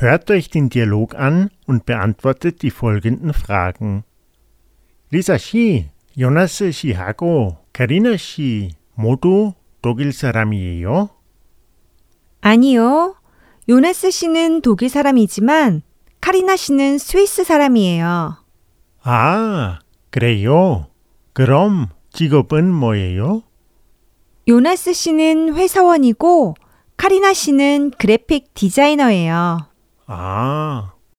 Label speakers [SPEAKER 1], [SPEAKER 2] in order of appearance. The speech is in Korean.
[SPEAKER 1] Hört euch den Dialog an und beantwortet die folgenden Fragen. 리사 씨, 요나스 씨하고 카리나 씨 모두 독일 사람이에요?
[SPEAKER 2] 아니요. 요나스 씨는 독일 사람이지만 카리나 씨는 스위스 사람이에요.
[SPEAKER 1] 아, 그래요. 그럼 직업은 뭐예요?
[SPEAKER 2] 요나스 씨는 회사원이고 카리나 씨는 그래픽 디자이너예요.
[SPEAKER 1] 아,